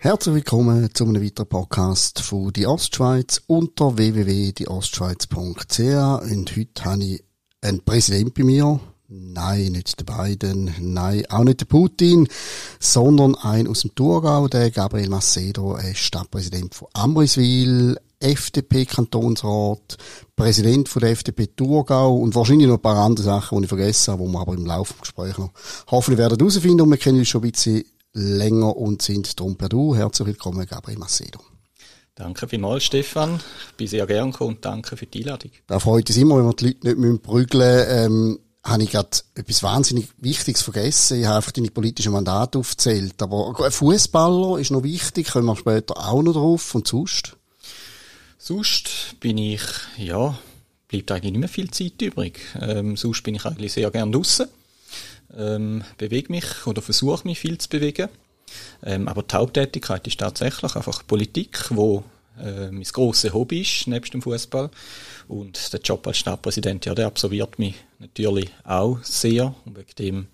Herzlich willkommen zu einem weiteren Podcast von die Ostschweiz unter www.dieostschweiz.ch und heute habe ich einen Präsident bei mir. Nein, nicht der Biden, nein, auch nicht der Putin, sondern ein aus dem Thurgau, der Gabriel Macedo, er ist Stadtpräsident von Amriswil, FDP-Kantonsrat, Präsident von der FDP Thurgau und wahrscheinlich noch ein paar andere Sachen, die ich vergessen habe, die wir aber im Laufe des Gesprächs noch hoffentlich werden herausfinden und wir kennen uns schon ein bisschen länger und sind drum per Du. Herzlich willkommen, Gabriel Macedo. Danke vielmals, Stefan. Ich bin sehr gern gekommen und danke für die Einladung. Da freut uns immer, wenn wir die Leute nicht prügeln müssen. Ähm, habe ich gerade etwas wahnsinnig Wichtiges vergessen. Ich habe einfach deine politischen Mandate aufgezählt. Aber ein Fußballer ist noch wichtig, kommen wir später auch noch drauf. Und sonst? Sonst bin ich, ja, bleibt eigentlich nicht mehr viel Zeit übrig. Ähm, sonst bin ich eigentlich sehr gern draußen ähm, bewege mich oder versuche mich viel zu bewegen. Ähm, aber die Haupttätigkeit ist tatsächlich einfach Politik, wo äh, mein grosses Hobby ist, nebst dem Fußball. Und der Job als Stadtpräsident, ja, der absolviert mich natürlich auch sehr. Und wegen dem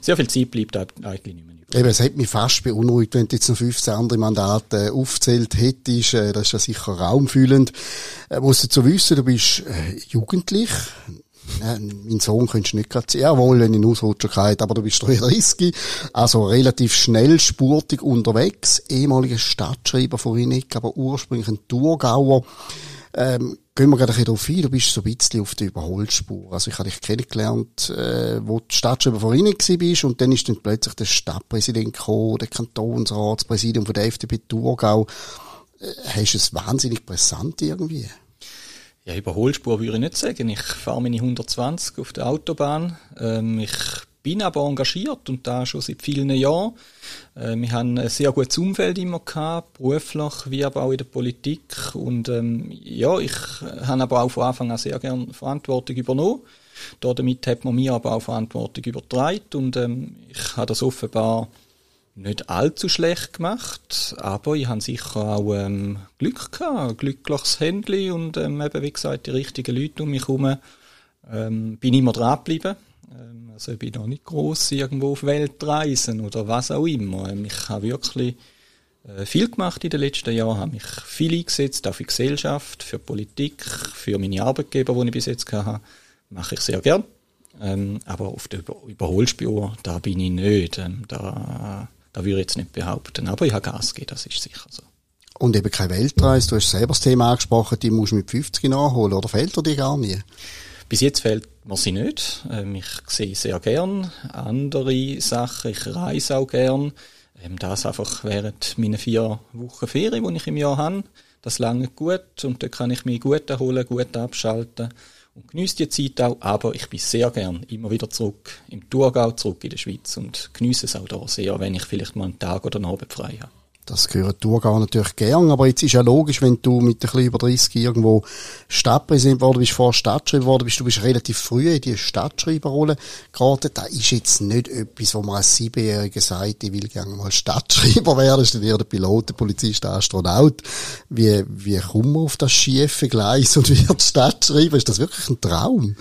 sehr viel Zeit bleibt eigentlich nicht mehr übrig. Eben, es hat mich fast beunruhigt, wenn du jetzt noch 15 andere Mandate aufgezählt hättest. Äh, das ist ja sicher raumfühlend. Äh, musst du zu wissen, du bist äh, jugendlich, mein Sohn könntest du nicht gerade sehen. Jawohl, wenn ich Ausrutscher aber du bist 33. Also relativ schnell, spurtig unterwegs. Ehemaliger Stadtschreiber von Winnig, aber ursprünglich ein Thurgauer. Ähm, gehen wir gerade ein bisschen ein. Du bist so ein bisschen auf der Überholspur. Also ich habe dich kennengelernt, äh, wo du Stadtschreiber von Winnig bist und dann ist dann plötzlich der Stadtpräsident gekommen, der Kantonsratspräsidium von der FDP Thurgau. Äh, hast du es wahnsinnig präsent irgendwie? Ja, Überholspur würde ich nicht sagen. Ich fahre meine 120 auf der Autobahn. Ähm, ich bin aber engagiert und da schon seit vielen Jahren. Äh, wir haben ein sehr gutes Umfeld immer gehabt, beruflich wie aber auch in der Politik. Und ähm, ja, ich habe aber auch von Anfang an sehr gerne Verantwortung übernommen. Damit hat man mir aber auch Verantwortung übertragen und ähm, ich habe das offenbar nicht allzu schlecht gemacht, aber ich habe sicher auch ähm, Glück gehabt, ein glückliches Handy und ähm, eben, wie gesagt, die richtigen Leute um mich herum. Ähm, bin immer dran geblieben. Ähm, also ich bin noch nicht gross irgendwo auf Weltreisen oder was auch immer. Ähm, ich habe wirklich äh, viel gemacht in den letzten Jahren, habe mich viel eingesetzt, auch für die Gesellschaft, für Politik, für meine Arbeitgeber, die ich bis jetzt hatte. Mache ich sehr gern. Ähm, aber auf der Überholspur, da bin ich nicht. Da das würde ich jetzt nicht behaupten. Aber ich habe Gas gegeben, das ist sicher so. Und eben keine Weltreise. Du hast selber das Thema angesprochen, die musst du mit 50 nachholen, oder fehlt dir die gar nie? Bis jetzt fehlt mir sie nicht. Ähm, ich sehe sehr gern andere Sachen. Ich reise auch gern. Ähm, das einfach während meiner vier Wochen Ferien, die ich im Jahr habe. Das lange gut und da kann ich mich gut erholen, gut abschalten und genieße die Zeit auch, aber ich bin sehr gern immer wieder zurück im Thurgau, zurück in der Schweiz und genieße es auch da sehr, wenn ich vielleicht mal einen Tag oder einen Abend frei habe. Das gehört Thurgau natürlich gern, aber jetzt ist ja logisch, wenn du mit ein bisschen über 30 irgendwo Stadtpräsident geworden bist, vor Stadtschreiber geworden bist, du bist relativ früh in die Stadtschreiberrolle geraten. Das ist jetzt nicht etwas, wo man als Siebenjähriger sagt, ich will gerne mal Stadtschreiber werden, ist dann eher der Pilot, der Polizist, der Astronaut. Wie, wie kommt man auf das schiefe Gleis und wird Stadtschreiber? Ist das wirklich ein Traum?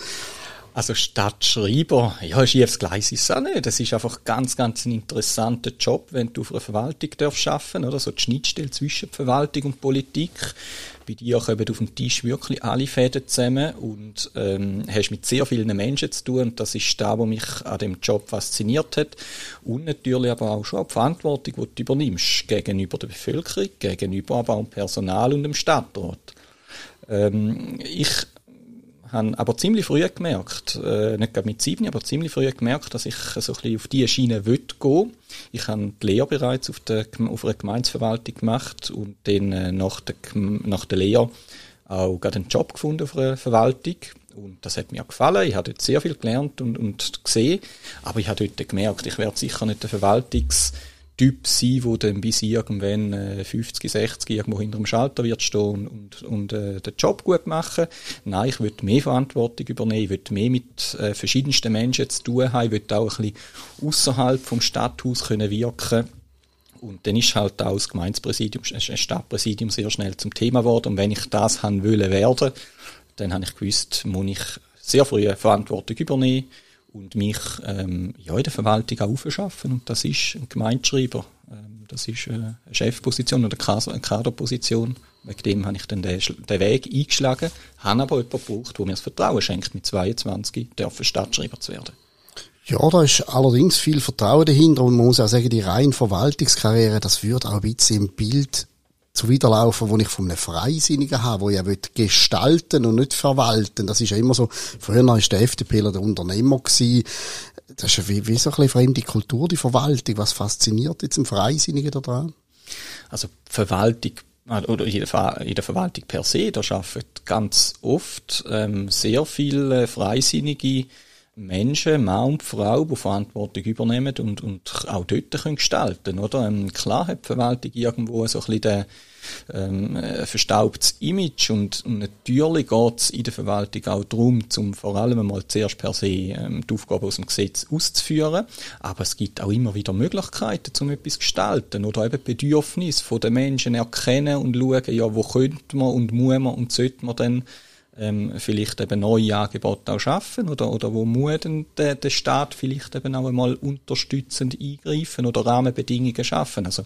Also Stadtschreiber, ja, schiefes Gleis ist es auch nicht. Das ist einfach ganz, ganz ein interessanter Job, wenn du auf einer Verwaltung darfst arbeiten, oder? So die Schnittstelle zwischen Verwaltung und Politik. Bei dir kommen auf dem Tisch wirklich alle Fäden zusammen und ähm, hast mit sehr vielen Menschen zu tun. Und das ist da, was mich an dem Job fasziniert hat. Und natürlich aber auch schon die Verantwortung, die du übernimmst gegenüber der Bevölkerung, gegenüber aber auch dem Personal und dem Stadtrat. Ähm, ich habe aber ziemlich früh gemerkt, äh, nicht gerade mit sieben, aber ziemlich früh gemerkt, dass ich so ein bisschen auf diese Schiene will gehen. Ich habe die Lehre bereits auf, der, auf einer Gemeinsverwaltung gemacht und dann äh, nach, der, nach der Lehre auch gerade einen Job gefunden auf einer Verwaltung. Und das hat mir gefallen. Ich habe dort sehr viel gelernt und, und gesehen. Aber ich habe dort gemerkt, ich werde sicher nicht der Verwaltungs- Typ sein, der dann bis irgendwann äh, 50, 60 irgendwo hinter dem Schalter wird stehen und, und äh, den Job gut machen. Nein, ich würde mehr Verantwortung übernehmen, ich würde mehr mit äh, verschiedensten Menschen zu tun haben, ich würde auch ein bisschen außerhalb vom Stadthaus können wirken und dann ist halt auch das Gemeindepräsidium, das Stadtpräsidium sehr schnell zum Thema geworden. Und wenn ich das haben wollen werden, dann habe ich gewusst, muss ich sehr früh Verantwortung übernehmen und mich ähm, ja, in der Verwaltung auch aufschaffen. Und das ist ein Gemeindeschreiber. Ähm, das ist äh, eine Chefposition oder eine Kaderposition. Wegen dem habe ich dann den, den Weg eingeschlagen, habe aber jemanden gebraucht, der mir das Vertrauen schenkt, mit 22 dürfen Stadtschreiber zu werden. Ja, da ist allerdings viel Vertrauen dahinter und man muss auch sagen, die reine Verwaltungskarriere, das würde auch ein bisschen im Bild zuwiderlaufen, wo ich von einem Freisinnigen habe, wo ich ja gestalten und nicht verwalten. Das ist ja immer so, früher war der FDPler der Unternehmer gewesen. Das ist ja wie, wie so ein bisschen fremde Kultur, die Verwaltung. Was fasziniert jetzt im Freisinnigen daran? Also, Verwaltung oder in der, in der Verwaltung per se, da arbeiten ganz oft ähm, sehr viele Freisinnige Menschen, Mann und Frau, die Verantwortung übernehmen und, und auch dort können gestalten oder? Ähm, klar hat die Verwaltung irgendwo so ein bisschen ähm, ein verstaubtes Image und, natürlich geht es in der Verwaltung auch darum, zum vor allem einmal zuerst per se ähm, die Aufgabe aus dem Gesetz auszuführen, aber es gibt auch immer wieder Möglichkeiten, um etwas zu gestalten oder eben Bedürfnisse von den Menschen erkennen und schauen, ja, wo könnte man und muss man und sollte man dann ähm, vielleicht eben neue Angebote auch schaffen oder, oder wo muss denn der, der Staat vielleicht eben auch einmal unterstützend eingreifen oder Rahmenbedingungen schaffen. Also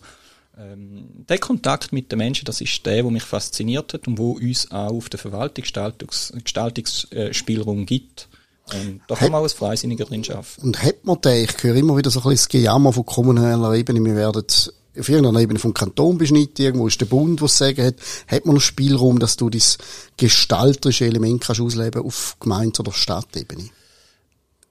ähm, der Kontakt mit den Menschen, das ist der, der mich fasziniert hat und wo uns auch auf der Verwaltung Gestaltungsspielraum gibt. Ähm, da kann man auch als Freisinniger drin schaffen. Und hat man den, ich höre immer wieder so ein bisschen das Gejammer von kommunaler Ebene, wir werden auf irgendeiner Ebene vom Kanton beschnitten, irgendwo ist der Bund, was sagen hat, hat man noch Spielraum, dass du das gestalterische Element kannst ausleben auf Gemeinde- oder Stadtebene?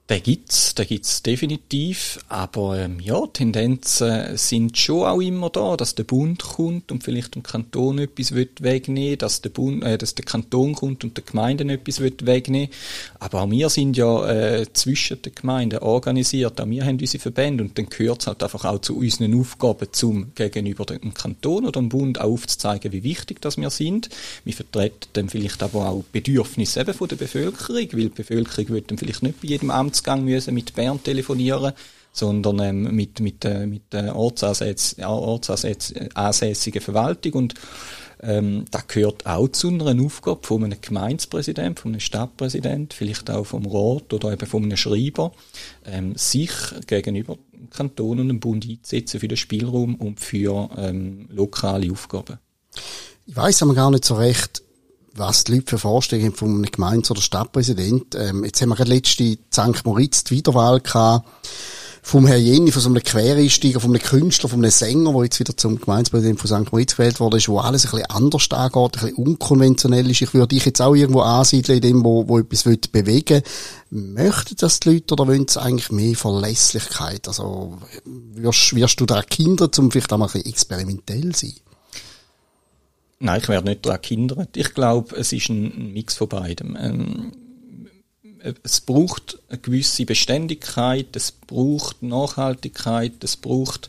Der gibt's, der gibt's definitiv, aber ähm, ja, Tendenzen sind schon auch immer da, dass der Bund kommt und vielleicht dem Kanton etwas wegnehmen, dass der Bund, äh, dass der Kanton kommt und der Gemeinden etwas wegnehmen. Aber auch wir sind ja äh, zwischen den Gemeinden organisiert, auch wir haben unsere Verbände und dann gehört es halt einfach auch zu unseren Aufgaben zum gegenüber dem Kanton oder dem Bund auch aufzuzeigen, wie wichtig das wir sind. Wir vertreten dann vielleicht aber auch Bedürfnisse eben von der Bevölkerung, weil die Bevölkerung wird dann vielleicht nicht bei jedem Amt Amtsgang müssen mit Bern telefonieren, sondern ähm, mit mit äh, mit der Ortsansätz, ja, ortsansässigen Verwaltung und ähm, das gehört auch zu einer Aufgabe von einem Gemeindepräsident, von einem Stadtpräsident, vielleicht auch vom Rat oder eben von einem Schreiber, ähm, sich gegenüber dem Kanton und dem Bund einzusetzen für den Spielraum und für ähm, lokale Aufgaben. Ich weiß aber gar nicht so recht, was die Leute für Vorstellungen einem Gemeinde- oder Stadtpräsident. Ähm, jetzt haben wir gerade letzte St. Moritz die Wiederwahl gehabt vom Herrn Jenny, von so einem Quereinsteiger, von einem Künstler, von einem Sänger, der jetzt wieder zum Gemeindepräsident von St. Moritz gewählt wurde, ist, wo alles ein bisschen anders angeht, ein bisschen unkonventionell ist. Ich würde dich jetzt auch irgendwo ansiedeln, in dem, wo, wo etwas bewegen will. Möchten das die Leute oder wollen sie eigentlich mehr Verlässlichkeit? Also, wirst, wirst du da Kinder, um vielleicht auch mal ein bisschen experimentell sein? Nein, ich werde nicht daran gehindert. Ich glaube, es ist ein Mix von beidem. Ähm, es braucht eine gewisse Beständigkeit, es braucht Nachhaltigkeit, es braucht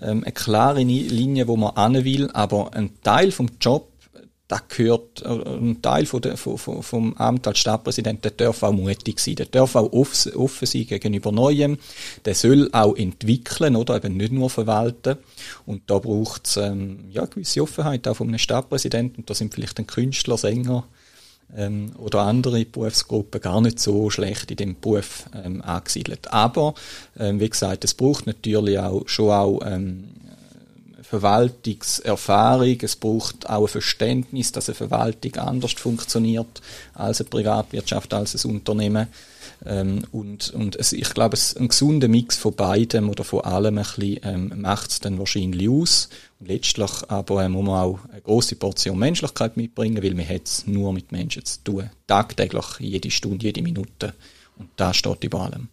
ähm, eine klare Linie, wo man an will, aber ein Teil vom Job da gehört, äh, ein Teil von der, von, vom Amt als Stadtpräsident, der darf auch mutig sein, der darf auch offen, offen sein gegenüber Neuem, der soll auch entwickeln, oder eben nicht nur verwalten. Und da braucht es ähm, ja, gewisse Offenheit auch von einem Stadtpräsidenten, und da sind vielleicht ein Künstler, Sänger ähm, oder andere Berufsgruppen gar nicht so schlecht in dem Beruf ähm, angesiedelt. Aber, ähm, wie gesagt, es braucht natürlich auch schon auch ähm, Verwaltungserfahrung, es braucht auch ein Verständnis, dass eine Verwaltung anders funktioniert als eine Privatwirtschaft, als ein Unternehmen. Ähm, und und es, ich glaube, es, ein gesunder Mix von beidem oder von allem ein bisschen, ähm, macht es dann wahrscheinlich aus. Und letztlich aber ähm, muss man auch eine große Portion Menschlichkeit mitbringen, weil man hat es nur mit Menschen zu tun. Tagtäglich, jede Stunde, jede Minute. Und da steht über allem.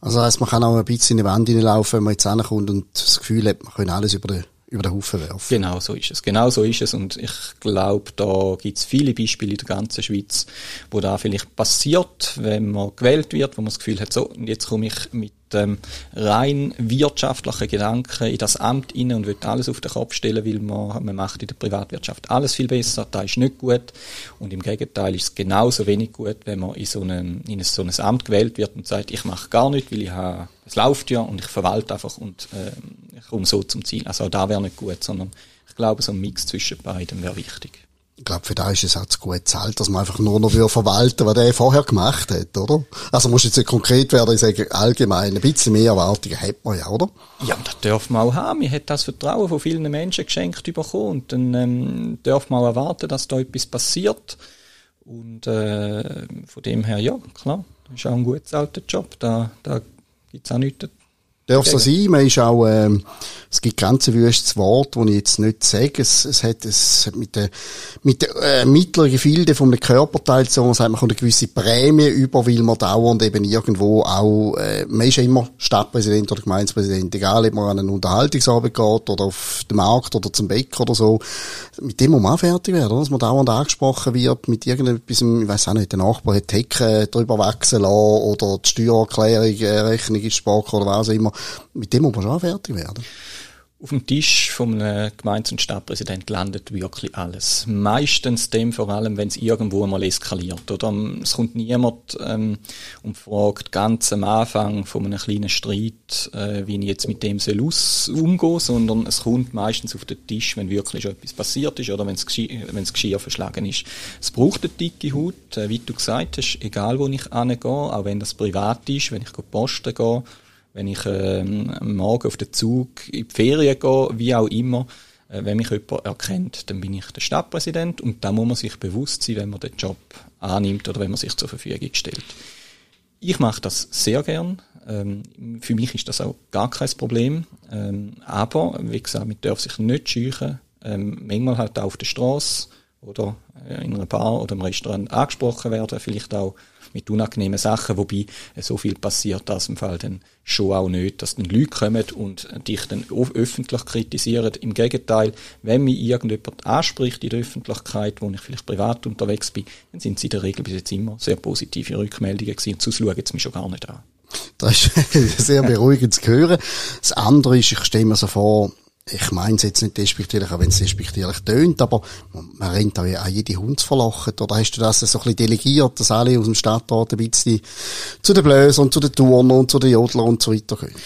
Also heisst, man kann auch ein bisschen in die Wand hineinlaufen, wenn man jetzt hinkommt und das Gefühl hat, man kann alles über den über den Haufen werfen. Genau so ist es. Genau so ist es. Und ich glaube, da gibt es viele Beispiele in der ganzen Schweiz, wo da vielleicht passiert, wenn man gewählt wird, wo man das Gefühl hat, so, jetzt komme ich mit ähm, rein wirtschaftlichen Gedanken in das Amt rein und will alles auf den Kopf stellen, weil man, man macht in der Privatwirtschaft alles viel besser, da ist nicht gut. Und im Gegenteil ist es genauso wenig gut, wenn man in so, einem, in so ein Amt gewählt wird und sagt, ich mache gar nichts, weil ich habe, es läuft ja und ich verwalte einfach und äh, ich komme so zum Ziel. Also auch da wäre nicht gut, sondern ich glaube, so ein Mix zwischen beiden wäre wichtig. Ich glaube, für da ist es auch zu gut zahlt, dass man einfach nur noch verwalten was der vorher gemacht hat, oder? Also muss jetzt nicht konkret werden, ich sage allgemein, ein bisschen mehr Erwartungen hat man ja, oder? Ja, das darf man auch haben. Man hat das Vertrauen von vielen Menschen geschenkt bekommen und dann ähm, darf man auch erwarten, dass da etwas passiert. Und äh, von dem her, ja, klar, das ist auch ein gut zahlter Job. Da, da gibt's auch nichts Darf so sein. Man ist auch, ähm, es gibt grenzenwüstes Wort, das ich jetzt nicht sage. Es, es hat, es hat mit der, mit der, äh, mittleren Gefilde vom Körperteil so, man kommt eine gewisse Prämie über, weil man dauernd eben irgendwo auch, äh, man ist ja immer Stadtpräsident oder Gemeindepräsident, egal ob man an einen Unterhaltungsabend geht oder auf den Markt oder zum Bäcker oder so. Mit dem muss man auch fertig werden, oder? dass man dauernd angesprochen wird mit irgendetwas, ich weiß auch nicht, der Nachbar hat die Hecke drüber wechseln lassen oder die Steuererklärung, äh, Rechnung ist Spark oder was auch immer mit dem muss man schon fertig werden. Auf dem Tisch vom Gemeinde- und Stadtpräsident landet wirklich alles. Meistens dem vor allem, wenn es irgendwo mal eskaliert. Oder es kommt niemand ähm, und fragt ganz am Anfang von einem kleinen Streit, äh, wie ich jetzt mit dem soll umgehen sondern es kommt meistens auf den Tisch, wenn wirklich schon etwas passiert ist oder wenn das Geschirr verschlagen ist. Es braucht eine dicke Haut, äh, wie du gesagt hast, egal wo ich angehe, auch wenn das privat ist, wenn ich posten gehe, wenn ich ähm, Morgen auf den Zug in die Ferien gehe, wie auch immer, äh, wenn mich jemand erkennt, dann bin ich der Stadtpräsident und da muss man sich bewusst sein, wenn man den Job annimmt oder wenn man sich zur Verfügung stellt. Ich mache das sehr gern. Ähm, für mich ist das auch gar kein Problem. Ähm, aber, wie gesagt, man darf sich nicht scheuchen. Ähm, manchmal halt auch auf der Straße oder äh, in einer Bar oder im Restaurant angesprochen werden, vielleicht auch mit unangenehmen Sachen, wobei so viel passiert das im Fall dann schon auch nicht, dass dann Leute kommen und dich dann öffentlich kritisieren. Im Gegenteil, wenn mich irgendjemand anspricht in der Öffentlichkeit, wo ich vielleicht privat unterwegs bin, dann sind sie in der Regel bis jetzt immer sehr positive Rückmeldungen gewesen und sonst schauen sie mich schon gar nicht an. Das ist sehr beruhigend zu hören. Das andere ist, ich stelle mir so vor, ich meine es jetzt nicht despektierlich, auch wenn es despektierlich tönt, aber man rennt auch jede Hund verlachen. Oder hast du das so ein bisschen delegiert, dass alle aus dem Stadtrat ein bisschen zu den Blößen und zu den Turnern und zu den Jodlern und so weiter können?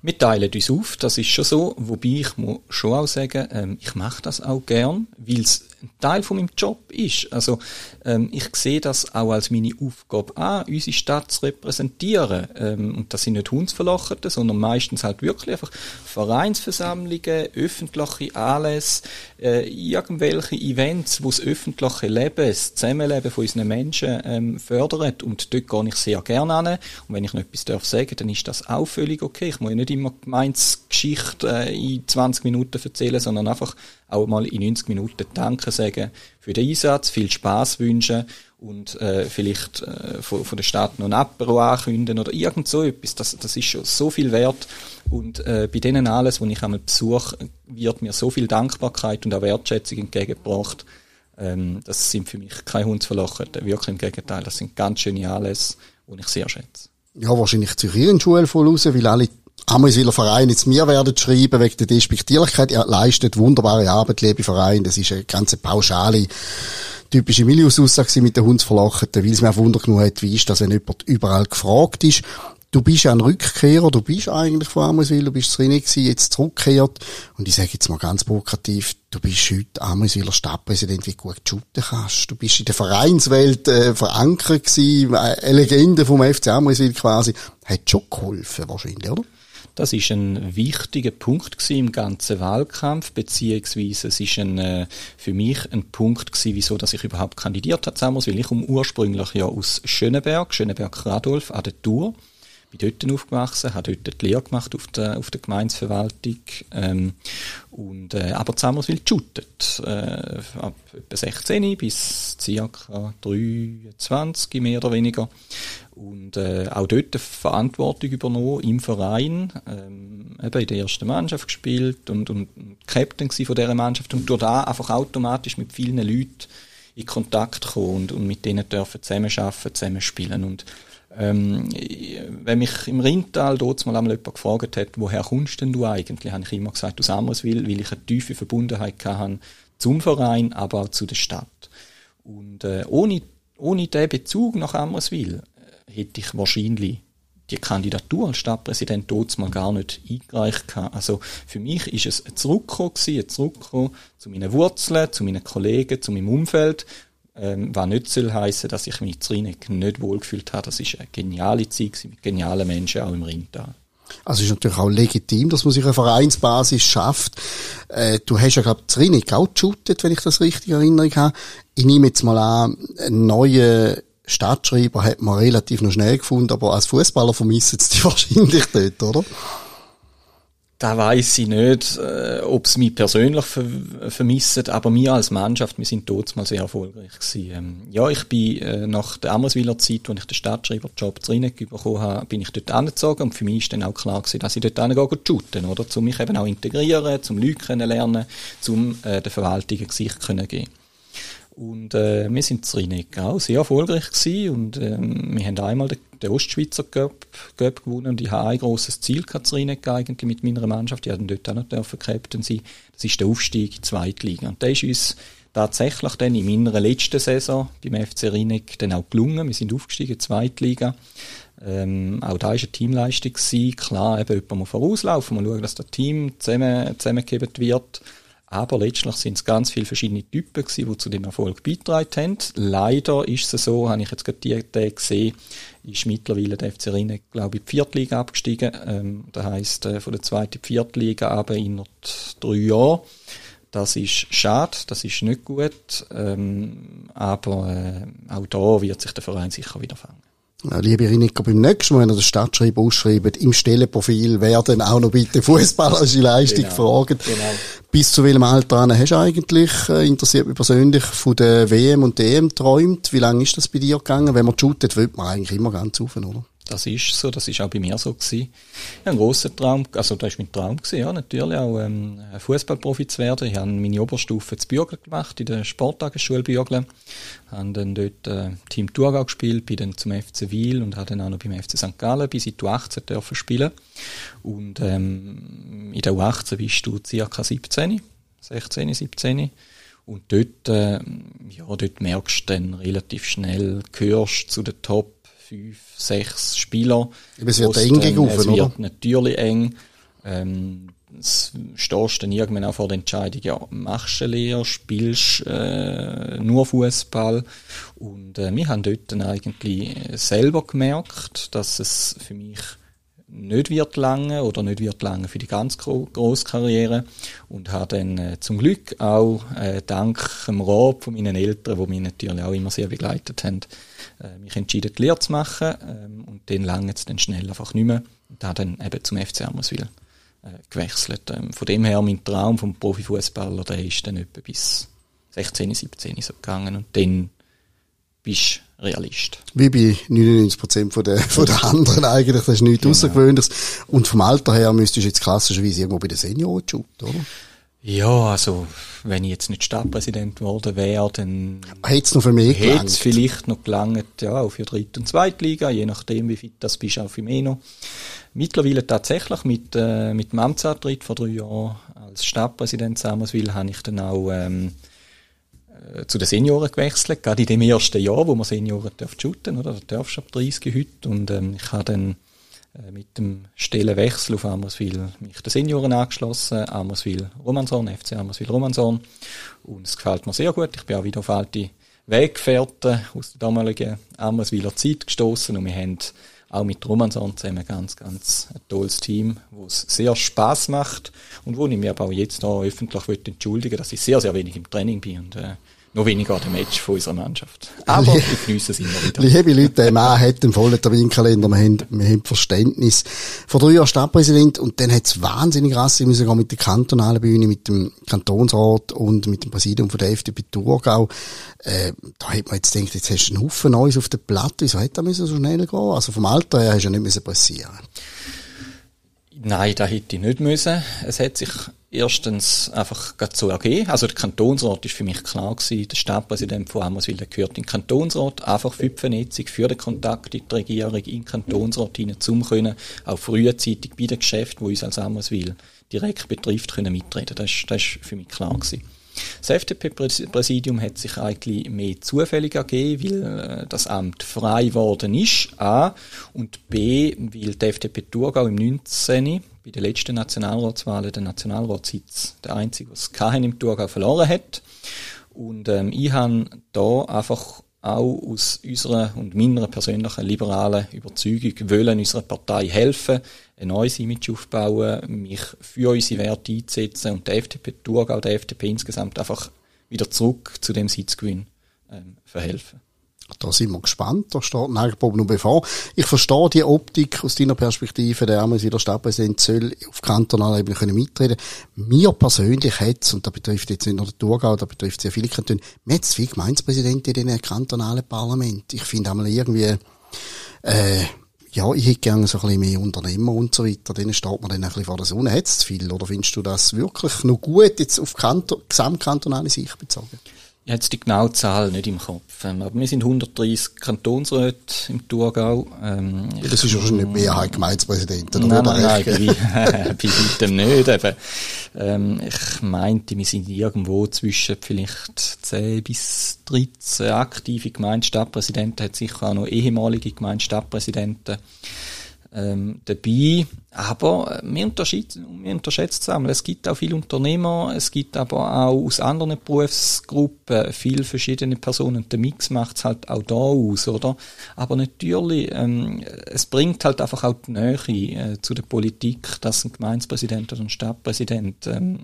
Wir teilen uns auf, das ist schon so, wobei ich muss schon auch sagen, ähm, ich mache das auch gern, weil es ein Teil von meinem Job ist. Also ähm, ich sehe das auch als meine Aufgabe an, unsere Stadt zu repräsentieren. Ähm, und das sind nicht Hundsverlocherte, sondern meistens halt wirklich einfach Vereinsversammlungen, öffentliche Anlässe, äh, irgendwelche Events, wo das öffentliche Leben, das Zusammenleben von unseren Menschen ähm, fördert. Und dort gehe ich sehr gerne an. Und wenn ich noch etwas darf sagen, dann ist das auch völlig okay. Ich muss ja nicht immer Gemeinsgeschichte äh, in 20 Minuten erzählen, sondern einfach auch mal in 90 Minuten Danke sagen für den Einsatz, viel Spaß wünschen und äh, vielleicht äh, von, von der Stadt noch ein Apero ankündigen oder irgend so etwas. Das, das ist schon so viel wert. Und äh, bei denen alles, wo ich einmal besuche, wird mir so viel Dankbarkeit und auch Wertschätzung entgegengebracht. Ähm, das sind für mich keine Hundsverlocherte, wirklich im Gegenteil. Das sind ganz schöne Anlässe, die ich sehr schätze. Ja, wahrscheinlich zu ihren Schule voll raus, weil alle Amriswiller Verein jetzt mir werden schreiben wegen der Despektierlichkeit. Er leistet wunderbare Arbeit, liebe Verein. Das ist eine ganze pauschale typische Milius-Aussage mit den Hundsverlachten, weil es mir auch Wunder genug hat, wie ist das, wenn jemand überall gefragt ist. Du bist ein Rückkehrer, du bist eigentlich von Amriswil, du bist drin gewesen, jetzt zurückgekehrt. Und ich sage jetzt mal ganz provokativ, du bist heute Amriswiler Stadtpräsident, wie gut shooten kannst. Du bist in der Vereinswelt äh, verankert gewesen, eine Legende vom FC Amriswil quasi. Hat schon geholfen wahrscheinlich, oder? Das ist ein wichtiger Punkt im ganzen Wahlkampf, beziehungsweise es ist ein, äh, für mich ein Punkt gewesen, wieso dass ich überhaupt kandidiert habe, weil ich komme ursprünglich ja aus Schöneberg, Schöneberg-Radolf an der Tour bin dort aufgewachsen, habe dort die Lehre gemacht auf der, auf der Gemeinsverwaltung ähm, und äh, aber Zammerswil geshootet. Äh, ab etwa 16 bis ca. 23 mehr oder weniger. Und äh, auch dort Verantwortung übernommen im Verein, ähm, eben in der ersten Mannschaft gespielt und, und, und Captain von dieser Mannschaft und durch da einfach automatisch mit vielen Leuten in Kontakt kommen und, und mit denen dürfen zusammenarbeiten, zusammenspielen und ähm, wenn mich im Rindtal dort mal einmal jemand gefragt hat, woher kommst denn du eigentlich, habe ich immer gesagt, aus Ammerswil, weil ich eine tiefe Verbundenheit hatte zum Verein, aber auch zu der Stadt. Und äh, ohne, ohne diesen Bezug nach Ammerswil äh, hätte ich wahrscheinlich die Kandidatur als Stadtpräsident dort mal gar nicht eingereicht hatte. Also für mich ist es ein Zurückkommen ein Zurückkommen zu meinen Wurzeln, zu meinen Kollegen, zu meinem Umfeld, ähm, was nicht soll heissen, dass ich mich in nicht wohlgefühlt habe. Das ist eine geniale Zeit mit genialen Menschen, auch im Rheintal. Also ist natürlich auch legitim, dass man sich eine Vereinsbasis schafft. Äh, du hast ja, glaube ich, Zrinik auch geshootet, wenn ich das richtig in Erinnerung habe. Ich nehme jetzt mal an, einen neuen Stadtschreiber hat man relativ noch schnell gefunden, aber als Fußballer vermissen sie die wahrscheinlich dort, oder? Da weiß ich nicht, äh, ob es mich persönlich ver vermisst, aber wir als Mannschaft, wir sind dort mal sehr erfolgreich gewesen. Ähm, ja, ich bin äh, nach der Ammerswiller Zeit, als ich den Stadtschreiberjob Rheineck bekommen habe, bin ich dort angezogen und für mich ist dann auch klar gewesen, dass ich dort angehe shooten, oder? Um mich eben auch integrieren, zum Leute kennenlernen, zum äh, der Verwaltung ein Gesicht können geben. Und äh, wir sind zu Rheineck auch sehr erfolgreich gewesen und ähm, wir haben einmal den, den Ostschweizer Cup, Cup gewonnen und ich habe ein grosses Ziel gehabt zu Rheineck eigentlich mit meiner Mannschaft. Ich durfte dort auch noch dürfen Captain sein. Das ist der Aufstieg in die Zweitliga. Und der ist uns tatsächlich dann in meiner letzten Saison beim FC Rheineck dann auch gelungen. Wir sind aufgestiegen in die Zweitliga. Ähm, auch da war eine Teamleistung. Gewesen. Klar, eben jemand muss vorauslaufen, mal schauen, dass das Team zusammen, zusammengegeben wird. Aber letztlich sind es ganz viele verschiedene Typen gewesen, die zu dem Erfolg beigetragen haben. Leider ist es so, habe ich jetzt gerade die Tage gesehen, ist mittlerweile der FC Rhein, glaube ich, die Viertliga abgestiegen. Ähm, das heisst, äh, von der zweiten Viertliga aber in drei Jahren. Das ist schade, das ist nicht gut, ähm, aber äh, auch da wird sich der Verein sicher wieder fangen. Liebe Riniker, beim nächsten Mal, wenn ihr das Stadtschreiber ausschreibt, im Stellenprofil werden auch noch bitte fußballerische Leistung genau, fragen. Genau. Bis zu welchem Alter hast du eigentlich, äh, interessiert mich persönlich, von der WM und DM träumt? Wie lange ist das bei dir gegangen? Wenn man shootet, wird man eigentlich immer ganz rauf, oder? Das ist so, das ist auch bei mir so gewesen. Habe einen grossen Traum, also das ist mein Traum gewesen, ja, natürlich auch ähm, Fußballprofi zu werden. Ich habe meine Oberstufe zu Bürgel gemacht, in der Sporttagesschule Bürgel. Habe dann dort äh, Team Thurgau gespielt, bin dann zum FC Wiel und habe dann auch noch beim FC St. Gallen bis in die U18 dürfen spielen. Und ähm, in der U18 bist du ca. 17, 16, 17. Und dort, äh, ja, dort merkst du dann relativ schnell, gehörst zu den Top fünf, sechs Spieler. Es wird eng gegen Es wird natürlich eng. Ähm, es stehst dann irgendwann auch vor der Entscheidung, ja, machst du Lehre, spielst äh, nur Fußball und äh, wir haben dort dann eigentlich selber gemerkt, dass es für mich nicht wird lange oder nicht wird lange für die ganz gro grosse Karriere und habe dann äh, zum Glück auch äh, dank dem Rat von meinen Eltern, die mich natürlich auch immer sehr begleitet haben, äh, mich entschieden, die Lehre zu machen ähm, und dann lange es dann schnell einfach nicht mehr und habe dann eben zum FC Ammerswil äh, gewechselt. Ähm, von dem her, mein Traum vom Profifußballer, der ist dann etwa bis 16, 17 so gegangen und dann bist Realist. Wie bei 99% von der, von der anderen eigentlich, das ist nichts genau. Außergewöhnliches. Und vom Alter her müsstest du jetzt klassischerweise irgendwo bei den Senioren shooten, oder? Ja, also, wenn ich jetzt nicht Stadtpräsident geworden wäre, dann hätte es noch für mich Hätte es vielleicht noch gelangt, ja, auch für Dritt- und Zweitliga, je nachdem, wie fit das bist, auch für mich noch. Mittlerweile tatsächlich mit, äh, mit dem Amtsantritt vor drei Jahren als Stadtpräsident Samerswil habe ich dann auch, ähm, äh, zu den Senioren gewechselt, gerade in dem ersten Jahr, wo man Senioren darf shooten, oder? Da darfst du ab 30 heute. Und, ähm, ich habe dann äh, mit dem Stellenwechsel auf Amerswil mich den Senioren angeschlossen, Amerswil Romansorn, FC Amerswil Romansorn. Und es gefällt mir sehr gut. Ich bin auch wieder auf alte Weggefährten aus der damaligen Amerswiler Zeit gestoßen und wir haben auch mit Romansorn zusammen ganz, ganz ein tolles Team, wo es sehr Spaß macht und wo ich mir aber auch jetzt noch öffentlich entschuldigen dass ich sehr, sehr wenig im Training bin und äh, noch weniger an dem Match von unserer Mannschaft. Aber ich genieße es immer wieder. Liebe Leute, der Mann hat einen vollen Terminkalender, wir haben, wir haben Verständnis. Vor drei Jahren Stadtpräsident und dann hat es wahnsinnig krass, wir müssen mit der kantonalen Bühne, mit dem Kantonsrat und mit dem Präsidium von der FDP Thurgau. Äh, da hat man jetzt gedacht, jetzt hast du einen Haufen Neues auf der Platte, wieso hätte das so schnell gehen? Also vom Alter her hast du ja nicht müssen Nein, da hätte ich nicht müssen. Es hat sich erstens einfach so ergeben. Also der Kantonsrat ist für mich klar gewesen. Der Stadtpräsident von Ammerswil der gehört in den Kantonsrat. Einfach für die Vernetzung, für den Kontakt in die Regierung, in den Kantonsrat hinein zu können, auch frühzeitig bei den Geschäften, die uns als Ammerswil direkt betrifft, können mitreden. Das das ist für mich klar gewesen. Das FDP-Präsidium hat sich eigentlich mehr zufällig ergeben, weil äh, das Amt frei geworden ist, A, und B, weil die FDP Thurgau im 19. bei den letzten Nationalratswahlen den Nationalratssitz, der einzige, was keinen im Thurgau verloren hat. Und ähm, ich habe da einfach auch aus unserer und meiner persönlichen liberalen Überzeugung wollen unserer Partei helfen, ein neues Image aufbauen, mich für unsere Werte einzusetzen und der FDP Thurgau, der FDP insgesamt einfach wieder zurück zu dem Sitzgewinn ähm, verhelfen. Da sind wir gespannt. Da steht Nagelprobe noch bevor. Ich verstehe die Optik aus deiner Perspektive. Der Ärmel wieder Stadtpräsident soll auf kantonaler Ebene können mitreden. Mir persönlich hat's, und da betrifft jetzt nicht nur den Thurgau, da betrifft sehr viele Kantone, mir hat's viele Gemeindepräsidenten in den kantonalen Parlament. Ich finde einmal irgendwie, äh, ja, ich hätte gerne so ein bisschen mehr Unternehmer und so weiter. Denen steht man dann ein bisschen vor der Sonne. Hat's zu viel? Oder findest du das wirklich noch gut jetzt auf Kanto gesamtkantonale Sicht bezogen? Ich habe jetzt die genaue Zahl nicht im Kopf. Ähm, aber wir sind 130 Kantonsräte im Thurgau. Ähm, ja, das ist wahrscheinlich nicht Mehrheit Gemeindepräsidenten. Nein, nein, nein, bei, weitem nicht. Eben. Ähm, ich meinte, wir sind irgendwo zwischen vielleicht 10 bis 13 aktive Gemeindestadtpräsidenten, hat sicher auch noch ehemalige Gemeindestadtpräsidenten ähm, dabei. Aber äh, wir, unterschätzen, wir unterschätzen es Es gibt auch viele Unternehmer, es gibt aber auch aus anderen Berufsgruppen viele verschiedene Personen. Der Mix macht es halt auch da aus, oder? Aber natürlich, ähm, es bringt halt einfach auch die Nähe äh, zu der Politik, dass ein Gemeindepräsident oder ein Stadtpräsident ähm,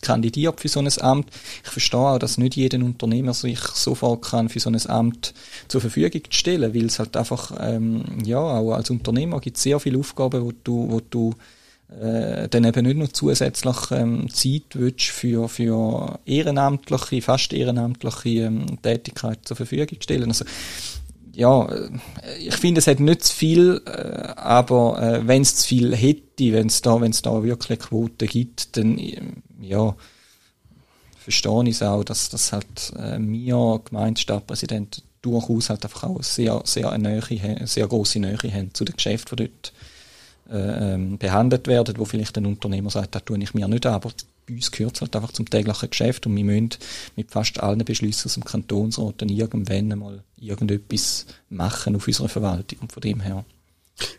kandidiert für so ein Amt. Ich verstehe auch, dass nicht jeder Unternehmer sich sofort kann für so ein Amt zur Verfügung stellen, weil es halt einfach, ähm, ja, auch als Unternehmer gibt es sehr viele Aufgaben, wo du, wo du äh, dann eben nicht nur zusätzlich ähm, Zeit willst für, für ehrenamtliche, fast ehrenamtliche ähm, Tätigkeit zur Verfügung stellen. Also, ja, äh, ich finde, es hat nicht zu viel, äh, aber äh, wenn es zu viel hätte, wenn es da, da wirklich Quoten gibt, dann ja, verstehe ich es auch, dass, dass halt äh, wir Gemeindestadtpräsidenten durchaus halt einfach auch sehr, sehr eine Nähe, sehr große Nähe haben zu den Geschäften, die dort äh, ähm, behandelt werden, wo vielleicht ein Unternehmer sagt, das tue ich mir nicht aber bei uns gehört es halt einfach zum täglichen Geschäft und wir müssen mit fast allen Beschlüssen aus dem Kantonsrat dann irgendwann mal irgendetwas machen auf unserer Verwaltung und von dem her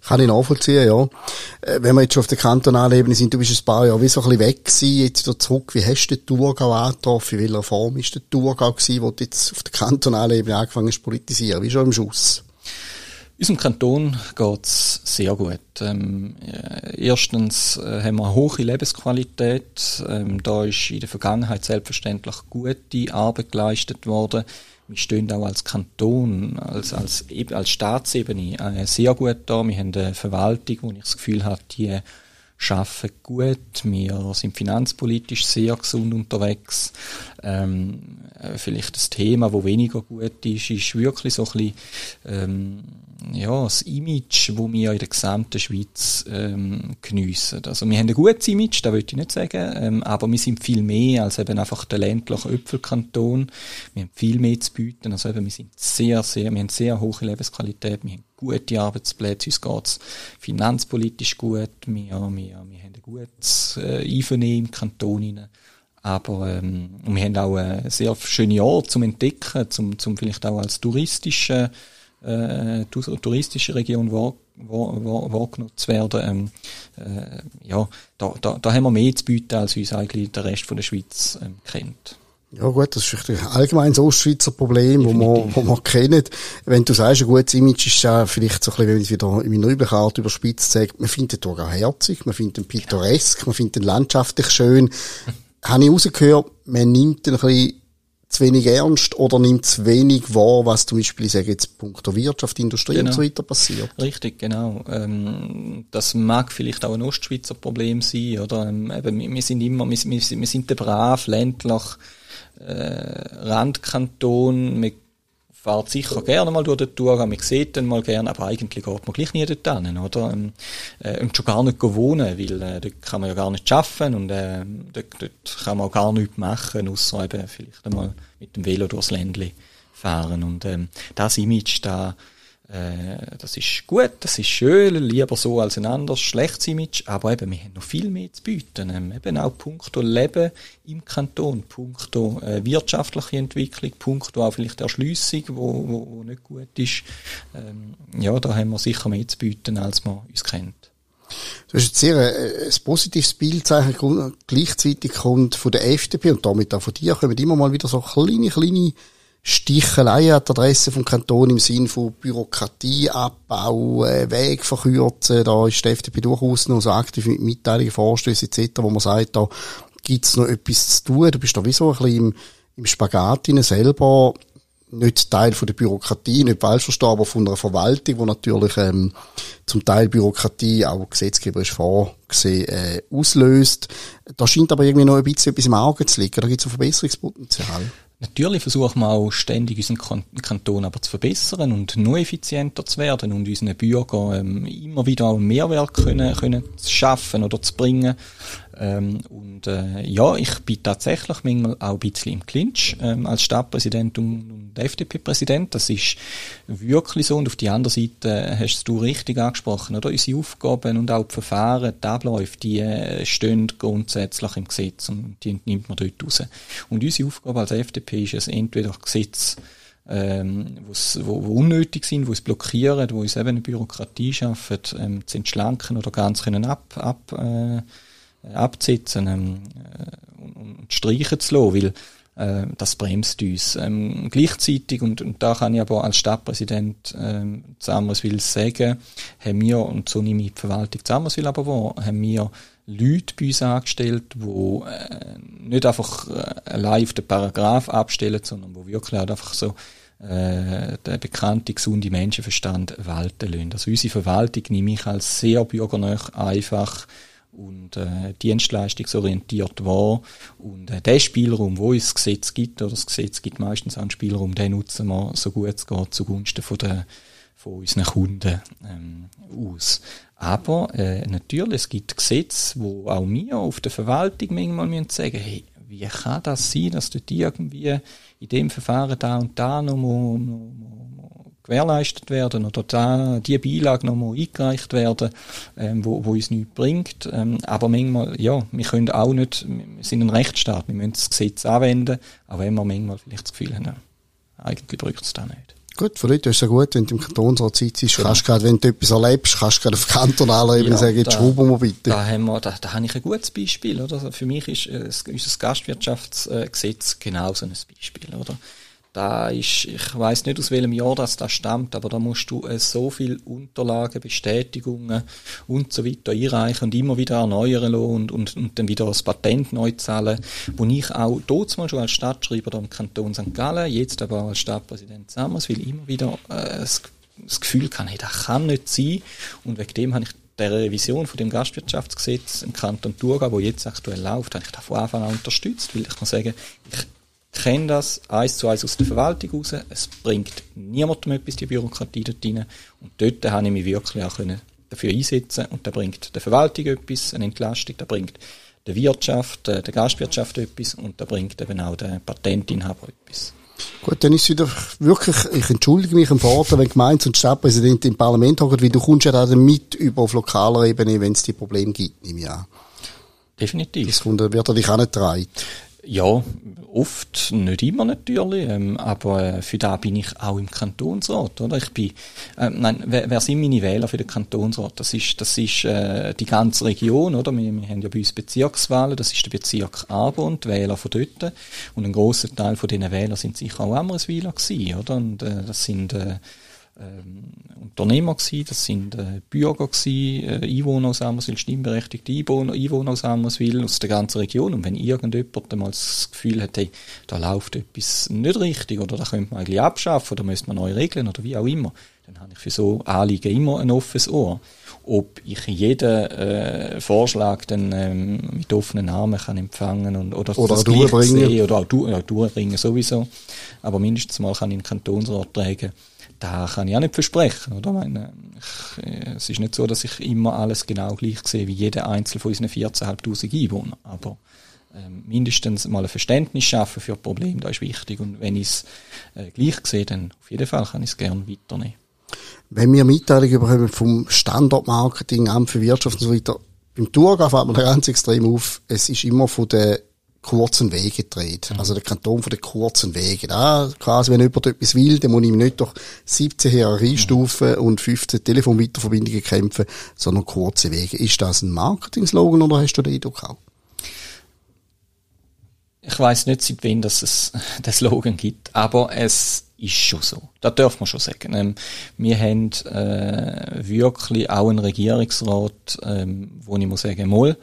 kann ich nachvollziehen, ja. Äh, wenn wir jetzt schon auf der kantonalen Ebene sind, du bist ein paar Jahre wie so ein bisschen weg gewesen, jetzt wieder zurück. Wie hast du den Thurgau angetroffen? In welcher Form ist der Thurgau gewesen, wo du jetzt auf der kantonalen Ebene angefangen hast zu politisieren? Wie schon im Schuss? Unserem Kanton geht's sehr gut. Ähm, äh, erstens äh, haben wir eine hohe Lebensqualität. Ähm, da ist in der Vergangenheit selbstverständlich gute Arbeit geleistet worden wir stehen auch als Kanton, als, als, als Staatsebene äh, sehr gut da. Wir haben eine Verwaltung, wo ich das Gefühl habe, die schaffen gut. Wir sind finanzpolitisch sehr gesund unterwegs. Ähm, äh, vielleicht das Thema, wo weniger gut ist, ist wirklich so ein bisschen, ähm, ja, das Image, wo wir in der gesamten Schweiz ähm, geniessen. Also wir haben ein gutes Image, das würde ich nicht sagen, ähm, aber wir sind viel mehr als eben einfach der ländliche Öpfelkanton. Wir haben viel mehr zu bieten. Also eben, wir sind sehr, sehr, wir haben sehr hohe Lebensqualität, wir haben gute Arbeitsplätze, uns geht's finanzpolitisch gut, wir, wir, wir haben ein gutes äh, Einvernehmen im Kanton rein. Aber ähm, wir haben auch eine sehr schöne Orte zum Entdecken, zum, zum vielleicht auch als touristische, äh, touristische Region wahr, wahr, wahr, wahrgenommen zu werden. Ähm, äh, ja, da, da, da haben wir mehr zu bieten, als uns eigentlich der Rest von der Schweiz ähm, kennt. Ja gut, das ist ein allgemein das Ostschweizer Problem, wo man, wo man kennt. Wenn du sagst, ein gutes Image ist ja vielleicht so ein bisschen, wenn ich wieder in meiner Übelkarte überspitzt sage, man findet den auch herzig, man findet ihn pittoresk, man findet ihn landschaftlich schön. Habe ich rausgehört, man nimmt ihn ein bisschen zu wenig ernst oder nimmt zu wenig wahr, was zum Beispiel, ich sage jetzt, punkto Wirtschaft, Industrie genau. und so weiter passiert. Richtig, genau. Ähm, das mag vielleicht auch ein Ostschweizer Problem sein, oder? Ähm, eben, wir sind immer, wir, wir, wir sind brav, ländlich, äh, Randkanton, man fährt sicher gerne mal durch den Tour, man sieht den mal gerne, aber eigentlich geht man gleich nie dort hin, oder? Ähm, äh, und schon gar nicht wohnen, weil äh, dort kann man ja gar nicht arbeiten und äh, dort, dort kann man auch gar nichts machen, außer eben vielleicht einmal mit dem Velo durchs Ländli fahren. Und ähm, das Image, da Äh, das ist gut, das ist schön, lieber so als ein anderes schlechtes Image, aber eben, wir haben noch viel mehr zu bieten. Ähm, eben auch punkto Leben im Kanton, punkto äh, wirtschaftliche Entwicklung, punkto auch vielleicht Erschliessung, wo, wo, wo nicht gut ist. Ähm, ja, da haben wir sicher mehr zu bieten, als man uns kennt. Du hast jetzt sehr äh, ein positives Bildzeichen gleichzeitig kommt von der FDP und damit auch von dir kommen immer mal wieder so kleine, kleine Stichelei an die Adresse vom Kanton im Sinn von Bürokratieabbau, äh, Weg verkürzen. Da ist die FDP durchaus noch so aktiv mit Mitteilungen, Vorstößen etc., wo man sagt, da gibt's noch etwas zu tun. Du bist da wie so ein bisschen im, im Spagat selber nicht Teil von der Bürokratie, nicht falsch verstehen, aber von einer Verwaltung, wo natürlich ähm, zum Teil Bürokratie auch gesetzgeberisch vorgesehen äh, auslöst. Da scheint aber irgendwie noch ein bisschen etwas im Auge zu liegen. Da gibt es ein Verbesserungspotenzial. Natürlich versuchen wir auch ständig unseren Kanton aber zu verbessern und noch effizienter zu werden und unseren Bürgern ähm, immer wieder auch Mehrwert können, können zu schaffen oder zu bringen. Ähm, und äh, ja, ich bin tatsächlich manchmal auch ein bisschen im Clinch ähm, als Stadtpräsident und, und FDP-Präsident. Das ist wirklich so. Und auf die andere Seite äh, hast du richtig angesprochen, oder? Unsere Aufgaben und auch die Verfahren, die Abläufe, die äh, stehen grundsätzlich im Gesetz und die nimmt man dort raus. Und unsere Aufgabe als FDP ist es entweder Gesetz ähm, wo, wo unnötig sind, wo es blockieren, wo es eben eine Bürokratie schaffen, ähm, zu entschlanken oder ganz können ab, ab äh, abzusetzen ähm, äh, und, streichen zu lassen, weil äh, das bremst uns. Ähm, gleichzeitig, und, und da kann ich aber als Stadtpräsident ähm, Zammerswil sagen, haben wir, und so nehme ich die Verwaltung Zammerswil aber wahr, haben wir Leute bei uns angestellt, die äh, nicht einfach äh, auf den Paragraph abstellen, sondern wo wirklich auch einfach so äh, der bekannte gesunde Menschenverstand walten lassen. Also unsere Verwaltung nehme ich als sehr bürgernah einfach und äh, dienstleistungsorientiert war. Und äh, der Spielraum, wo es Gesetz gibt, oder das Gesetz gibt meistens einen Spielraum, den nutzen wir so gut es geht zugunsten von, der, von unseren Kunden ähm, aus. Aber äh, natürlich, es gibt Gesetze, wo auch wir auf der Verwaltung manchmal müssen sagen, hey, wie kann das sein, dass du irgendwie in dem Verfahren da und da noch, noch, noch gewährleistet werden oder da die Beilage nochmal eingereicht werden, ähm, wo, wo uns nichts bringt. Ähm, aber manchmal, ja, wir können auch nicht, wir sind ein Rechtsstaat, wir müssen das Gesetz anwenden, auch wenn wir manchmal vielleicht das Gefühl haben, ja, eigentlich braucht es da nicht. Gut, für Leute ist es ja gut, wenn du im Kantonsrat sitzt, genau. kannst gerade, wenn du etwas erlebst, kannst du gerade auf kantonaler Ebene ja, sagen, jetzt schrauben wir bitte. Da haben wir, da, da habe ich ein gutes Beispiel, oder? Also für mich ist äh, unser Gastwirtschaftsgesetz genau so ein Beispiel, oder? Da ist, ich weiß nicht aus welchem Jahr das da stammt, aber da musst du äh, so viel Unterlagen, Bestätigungen und so weiter einreichen und immer wieder erneuern und, und, und dann wieder das Patent neu zahlen, wo ich auch dort mal schon als Stadtschreiber da im Kanton St. Gallen, jetzt aber auch als Stadtpräsident Sammerswil immer wieder äh, das, das Gefühl kann, hey, das kann nicht sein und wegen dem habe ich der Revision von dem Gastwirtschaftsgesetz im Kanton Thurgau, wo jetzt aktuell läuft, habe ich da von Anfang an unterstützt, weil ich kann sagen, ich kenne das eins zu eins aus der Verwaltung raus. Es bringt niemandem etwas, die Bürokratie dort rein. Und dort habe ich mich wirklich auch dafür einsetzen und da bringt der Verwaltung etwas, eine Entlastung, da bringt der Wirtschaft, äh, der Gastwirtschaft etwas und da bringt eben auch der Patentinhaber etwas. Gut, dann ist es wieder wirklich, ich entschuldige mich am Vater, wenn Gemeinde und Stadtpräsident im Parlament hocken, weil du kommst ja da mit über auf lokaler Ebene, wenn es die Probleme gibt, nehme ich an. Definitiv. Das wird er dich auch nicht getragen. Ja, oft, nicht immer natürlich, ähm, aber äh, für da bin ich auch im Kantonsrat, oder? Ich bin, äh, nein, wer, wer sind meine Wähler für den Kantonsrat? Das ist, das ist äh, die ganze Region, oder? Wir, wir haben ja bei uns Bezirkswahlen, das ist der Bezirk Abend, Wähler von dort, und ein großer Teil von diesen Wählern sind sicher auch Ammerswiler gewesen, oder? Und äh, das sind äh, ähm, Unternehmer gewesen, das sind äh, Bürger gewesen, äh, Einwohner aus Ammerswil, stimmberechtigte Einwohner, Einwohner aus Ammerswil, aus der ganzen Region. Und wenn irgendjemand einmal das Gefühl hat, hey, da läuft etwas nicht richtig oder da könnte man eigentlich abschaffen oder müsste man neu regeln oder wie auch immer, dann habe ich für so Anliegen immer ein offenes Ohr. Ob ich jeden äh, Vorschlag dann ähm, mit offenen Armen kann empfangen und, oder, oder das durchbringen. oder auch du, ja, durchbringen sowieso. Aber mindestens mal kann ich einen Kantonsrat tragen da kann ich auch nicht versprechen, oder? Meine, ich, äh, es ist nicht so, dass ich immer alles genau gleich sehe wie jeder einzelne von unseren 14.500 Einwohnern, aber ähm, mindestens mal ein Verständnis schaffen für Probleme, das ist wichtig und wenn ich es äh, gleich sehe, dann auf jeden Fall kann ich es gerne weiternehmen. Wenn wir Mitteilungen bekommen vom Standortmarketing, Amt für Wirtschaft und so weiter, beim Thurgau fällt mir ganz extrem auf, es ist immer von den kurzen Wege dreht. Mhm. Also der Kanton von den kurzen Wegen. Ah, quasi, wenn jemand etwas will, dann muss ich nicht durch 17 Hierarchiestufen mhm. und 15 Telefonweiterverbindungen kämpfen, sondern kurze Wege. Ist das ein Marketing-Slogan oder hast du den Eindruck auch? Ich weiß nicht, seit wann es den Slogan gibt, aber es ist schon so. Das darf man schon sagen. Ähm, wir haben äh, wirklich auch einen Regierungsrat, ähm, wo ich muss sagen, mal,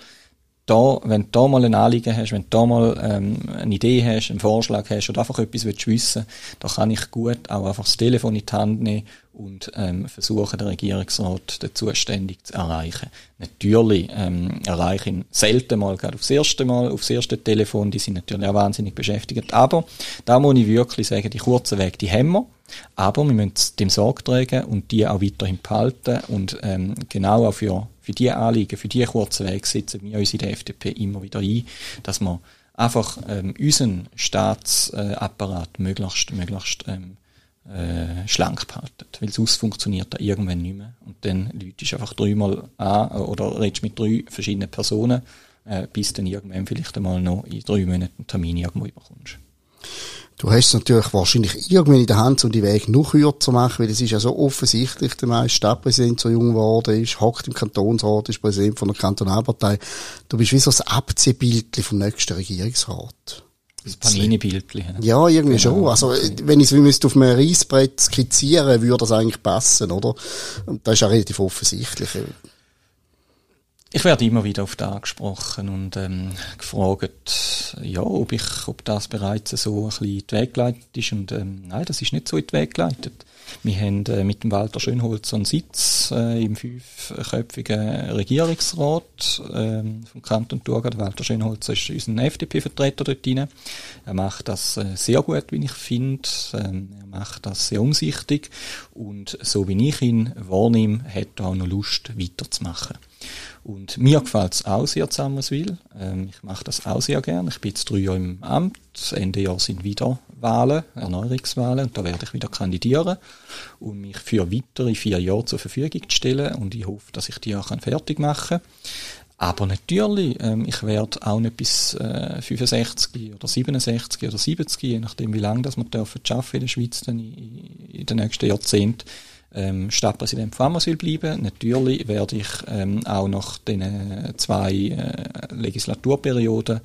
da, wenn du da mal ein Anliegen hast, wenn du da mal ähm, eine Idee hast, einen Vorschlag hast oder einfach etwas willst wissen, da kann ich gut auch einfach das Telefon in die Hand nehmen und ähm, versuchen, den Regierungsrat den zuständig zu erreichen. Natürlich ähm, erreiche ich ihn selten mal gerade aufs erste Mal, aufs erste Telefon, die sind natürlich auch wahnsinnig beschäftigt, aber da muss ich wirklich sagen, die kurzen Wege, die haben wir, aber wir müssen dem Sorge tragen und die auch weiterhin behalten und ähm, genau auch für für die Anliegen, für die kurzen Wege setzen wir uns in der FDP immer wieder ein, dass wir einfach ähm, unseren Staatsapparat möglichst, möglichst ähm, äh, schlank behalten. Weil sonst funktioniert er irgendwann nicht mehr. Und dann läutest du einfach dreimal an oder redest mit drei verschiedenen Personen, äh, bis dann irgendwann vielleicht einmal noch in drei Monaten einen Termin irgendwo überkommst. Du hast es natürlich wahrscheinlich irgendwie in der Hand, um die Wege noch kürzer zu machen, weil es ist ja so offensichtlich, der meiste Stadtpräsident so jung geworden ist, hockt im Kantonsrat, ist Präsident von der Kantonalpartei. Du bist wie so das Abziehbild vom nächsten Regierungsrat. Das Panini-Bildchen. Ja, irgendwie genau. schon. Also, wenn ich es auf einem Reisbrett skizzieren, würde das eigentlich passen, oder? Und das ist ja relativ offensichtlich. Ich werde immer wieder auf das angesprochen und ähm, gefragt, ja, ob ich, ob das bereits so ein bisschen in die Weg geleitet ist. Und ähm, nein, das ist nicht so in die Weg geleitet. Wir haben äh, mit dem Walter Schönholzer einen Sitz äh, im fünfköpfigen Regierungsrat äh, vom Kanton Thurgau. Walter Schönholzer ist unser FDP-Vertreter dort drin. Er macht das äh, sehr gut, wie ich finde. Ähm, er macht das sehr umsichtig und so wie ich ihn wahrnehme, hat er auch noch Lust weiterzumachen. Und mir gefällt es auch sehr Zammerswil. Ähm, ich mache das auch sehr gern. Ich bin jetzt drei Jahre im Amt. Ende Jahr sind wieder Wahlen, Erneuerungswahlen. Und da werde ich wieder kandidieren, um mich für weitere vier Jahre zur Verfügung zu stellen. Und ich hoffe, dass ich die auch fertig machen kann. Aber natürlich, ähm, ich werde auch nicht bis äh, 65 oder 67 oder 70, je nachdem wie lange das wir dürfen in der Schweiz dann in, in den nächsten Jahrzehnten, ähm, Stadtpräsident von Ammerswil bleiben. Natürlich werde ich ähm, auch nach den zwei äh, Legislaturperioden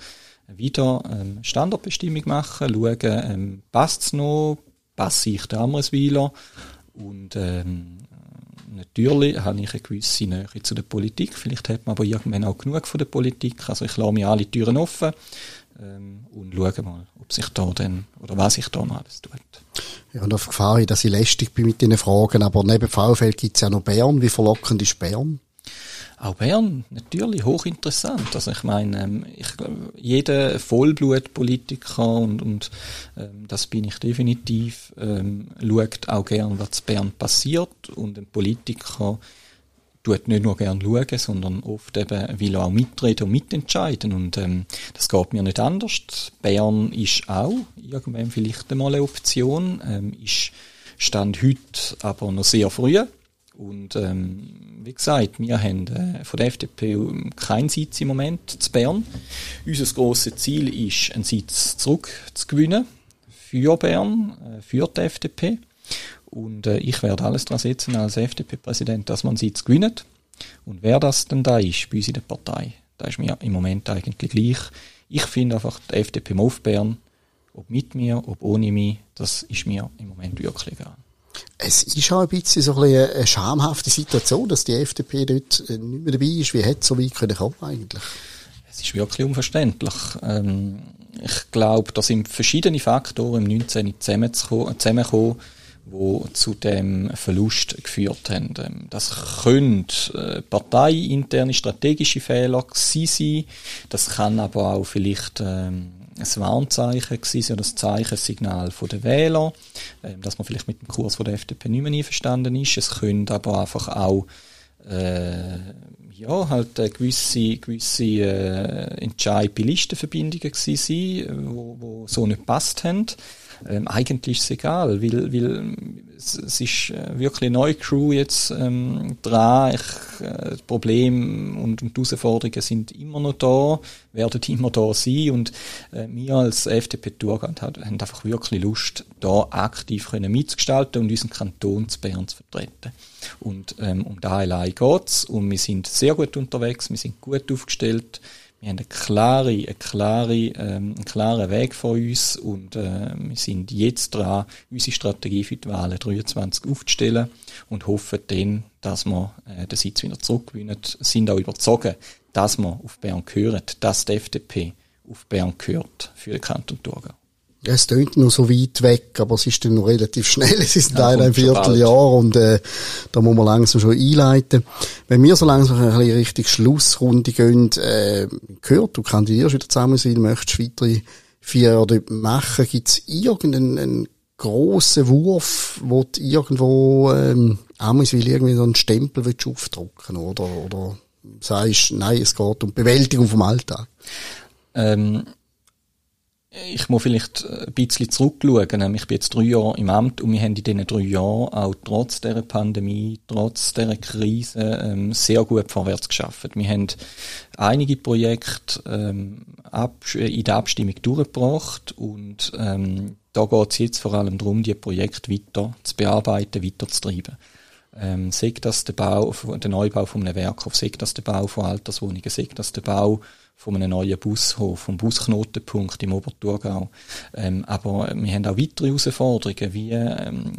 wieder ähm, Standortbestimmung machen, schauen, ähm, passt es noch, passe ich der Ammerswiler und ähm, natürlich habe ich eine gewisse Nähe zu der Politik, vielleicht hat man aber irgendwann auch genug von der Politik, also ich lasse mir alle Türen offen, ähm, und schauen mal, ob sich da denn, oder was sich da noch alles tut. Ja, und auf Gefahr dass ich lästig bin mit diesen Fragen, aber neben VfL gibt es ja noch Bern. Wie verlockend ist Bern? Auch Bern, natürlich, hochinteressant. Also ich meine, ähm, ich, jeder Vollblutpolitiker und, und ähm, das bin ich definitiv, ähm, schaut auch gern, was in Bern passiert und ein Politiker tut nicht nur gern schauen, sondern oft eben will auch mitreden und mitentscheiden. Und ähm, das geht mir nicht anders. Bern ist auch irgendwann vielleicht einmal eine Option, ähm, ist Stand heute aber noch sehr früh. Und ähm, wie gesagt, wir haben äh, von der FDP keinen Sitz im Moment zu Bern. Unser grosses Ziel ist, einen Sitz zurück zu gewinnen für Bern, äh, für die FDP. Und äh, ich werde alles daran setzen als FDP-Präsident, dass man Sitz gewinnt. Und wer das denn da ist bei uns in der Partei, da ist mir im Moment eigentlich gleich. Ich finde einfach, die FDP auf Bern, ob mit mir, ob ohne mich, das ist mir im Moment wirklich egal. Es ist auch ein bisschen so ein eine schamhafte Situation, dass die FDP dort äh, nicht mehr dabei ist. Wie hätte so weit können kommen eigentlich? Es ist wirklich unverständlich. Ähm, ich glaube, da sind verschiedene Faktoren im 19. zusammengekommen, wo zu dem Verlust geführt haben. Ähm, das können äh, parteiinterne strategische Fehler sein, das kann aber auch vielleicht ähm, ein Warnzeichen gewesen oder ein Zeichensignal Wählern, ähm, dass man vielleicht mit dem Kurs von der FDP nicht mehr einverstanden ist. Es könnte aber einfach auch äh, ja, halt äh, gewisse, gewisse äh, Entscheid bei Listenverbindungen gewesen sein, wo, wo so nicht passt haben. Ähm, eigentlich ist es egal, weil, weil es, ist äh, wirklich eine neue Crew jetzt ähm, dran. Ich, äh, das Problem und, und die Herausforderungen sind immer noch da, werden immer da sein und äh, wir als FDP-Thurgau haben einfach wirklich Lust, da aktiv können mitzugestalten und unseren Kanton zu Bern zu vertreten. Und ähm, um da allein geht's und wir sind sehr gut unterwegs, wir sind gut aufgestellt, wir haben eine klare, eine klare, ähm, einen klaren Weg vor uns und äh, wir sind jetzt dran, unsere Strategie für die Wahlen 23 aufzustellen und hoffen dann, dass wir äh, den Sitz wieder zurückgewinnen. Sind auch überzogen, dass wir auf Bern gehören, dass die FDP auf Bern gehört für den Kanton Thurgau. Ja, es tönt noch so weit weg, aber es ist dann noch relativ schnell. Es ist ja, ein Vierteljahr und äh, da muss man langsam schon einleiten. Wenn wir so langsam ein bisschen Richtung Schlussrunde gehen, äh, gehört, du kandidierst wieder zusammen sein, möchtest weitere vier Jahre machen, gibt es irgendeinen grossen Wurf, wo du irgendwo ähm, will irgendwie so einen Stempel willst aufdrucken oder, oder sagst, nein, es geht um Bewältigung vom Alltag? Ähm ich muss vielleicht ein bisschen zurückschauen. Ich bin jetzt drei Jahre im Amt und wir haben in diesen drei Jahren auch trotz der Pandemie, trotz der Krise ähm, sehr gut vorwärts geschafft. Wir haben einige Projekte ähm, in der Abstimmung durchgebracht und ähm, da geht es jetzt vor allem darum, die Projekte weiter zu bearbeiten, weiter zu treiben. Ähm, sei das der Bau, der Neubau von einem Werkhof, sei das der Bau von Alterswohnungen, sei das der Bau von einem neuen Bushof, vom Busknotenpunkt im Oberthurgau. Ähm, aber wir haben auch weitere Herausforderungen, wie ähm,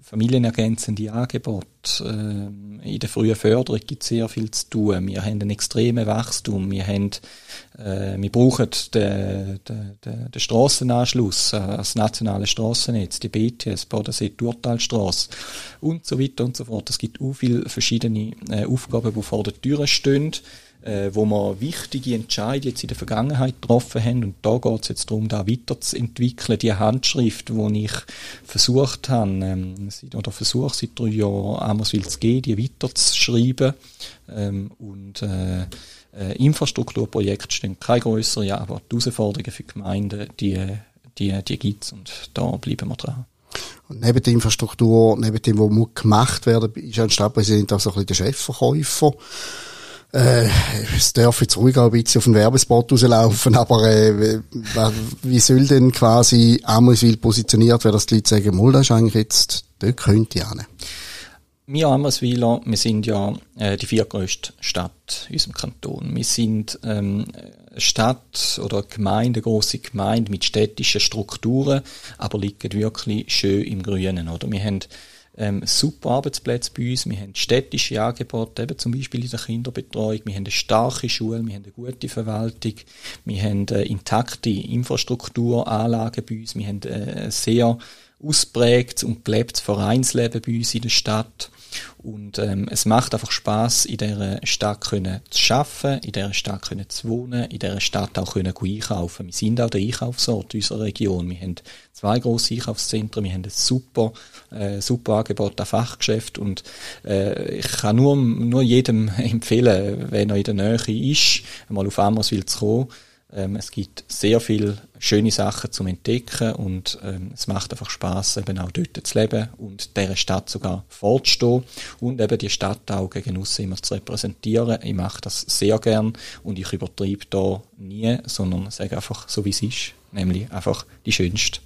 familienergänzende Angebote. Ähm, in der frühen Förderung gibt es sehr viel zu tun. Wir haben einen extremen Wachstum. Wir, haben, äh, wir brauchen den, den, den, den Strassenanschluss, das nationale Strassennetz, die BTS, Bodensee-Turtalstrasse und so weiter und so fort. Es gibt auch viele verschiedene äh, Aufgaben, die vor der Tür stehen äh, wo wir wichtige Entscheidungen jetzt in der Vergangenheit getroffen haben. Und da geht es jetzt darum, da weiterzuentwickeln. Die Handschrift, die ich versucht habe, ähm, oder versuche seit drei Jahren Amerswil zu gehen, die weiterzuschreiben. Ähm, und äh, äh, Infrastrukturprojekte stehen keine größere, aber die Herausforderungen für die Gemeinden, die, die, die gibt es und da bleiben wir dran. Und neben der Infrastruktur, neben dem, was gemacht werden muss, ist ein Stadtpräsident auch so ein bisschen der Chefverkäufer. Äh, es darf jetzt ruhig auch ein bisschen auf den Werbespot rauslaufen, aber äh, wie soll denn quasi Amoswil positioniert werden, dass die Leute sagen, Mulda ist eigentlich jetzt, dort könnte ich hin. Wir Ammerswiler, wir sind ja äh, die viertgrößte Stadt in unserem Kanton. Wir sind ähm, eine Stadt oder Gemeinde, eine grosse Gemeinde mit städtischen Strukturen, aber liegen wirklich schön im Grünen. Oder? Wir haben ähm, super Arbeitsplätze bei uns. Wir haben städtische Angebote, eben zum Beispiel in der Kinderbetreuung. Wir haben eine starke Schule, wir haben eine gute Verwaltung, wir haben äh, intakte Infrastrukturanlagen bei uns, wir haben äh, sehr ausprägtes und gelebtes Vereinsleben bei uns in der Stadt. Und ähm, es macht einfach Spaß, in dieser Stadt können zu schaffen, in dieser Stadt können zu wohnen, in dieser Stadt auch können einkaufen. Wir sind auch der Einkaufsort unserer Region. Wir haben zwei große Einkaufszentren, wir haben ein super, äh, super Angebot an Fachgeschäft und äh, ich kann nur, nur jedem empfehlen, wenn er in der Nähe ist, einmal auf Ammerswil zu kommen, ähm, es gibt sehr viele schöne Sachen zum Entdecken und ähm, es macht einfach Spaß, eben auch dort zu leben und dieser Stadt sogar vorzustehen und eben die Stadt auch gegen immer zu repräsentieren. Ich mache das sehr gern und ich übertreibe da nie, sondern sage einfach so, wie es ist, nämlich einfach die schönste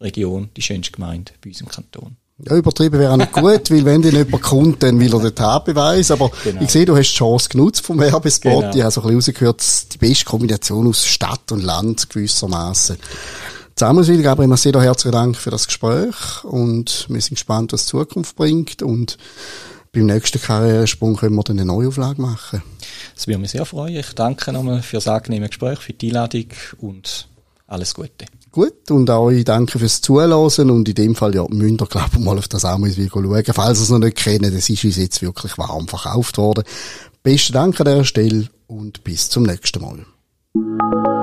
Region, die schönste Gemeinde bei uns im Kanton. Ja, übertrieben wäre auch nicht gut, weil wenn dir jemand kommt, dann will er den Tatbeweis. Aber genau. ich sehe, du hast die Chance genutzt vom Werbespot. Genau. Ich habe so ein bisschen rausgehört, die beste Kombination aus Stadt und Land gewissermaßen. Zusammenspiel, Gabriel, sehr herzlichen Dank für das Gespräch und wir sind gespannt, was die Zukunft bringt und beim nächsten Karrieresprung können wir dann eine Neuauflage machen. Das würde mich sehr freuen. Ich danke nochmal für das angenehme Gespräch, für die Einladung und alles Gute. Gut, und auch ich danke fürs Zuhören und in dem Fall, ja, müsst ihr, glaube ich, mal auf das auch mal schauen. Falls ihr es noch nicht kennt, das ist uns jetzt wirklich warm verkauft worden. Besten Dank an dieser Stelle und bis zum nächsten Mal.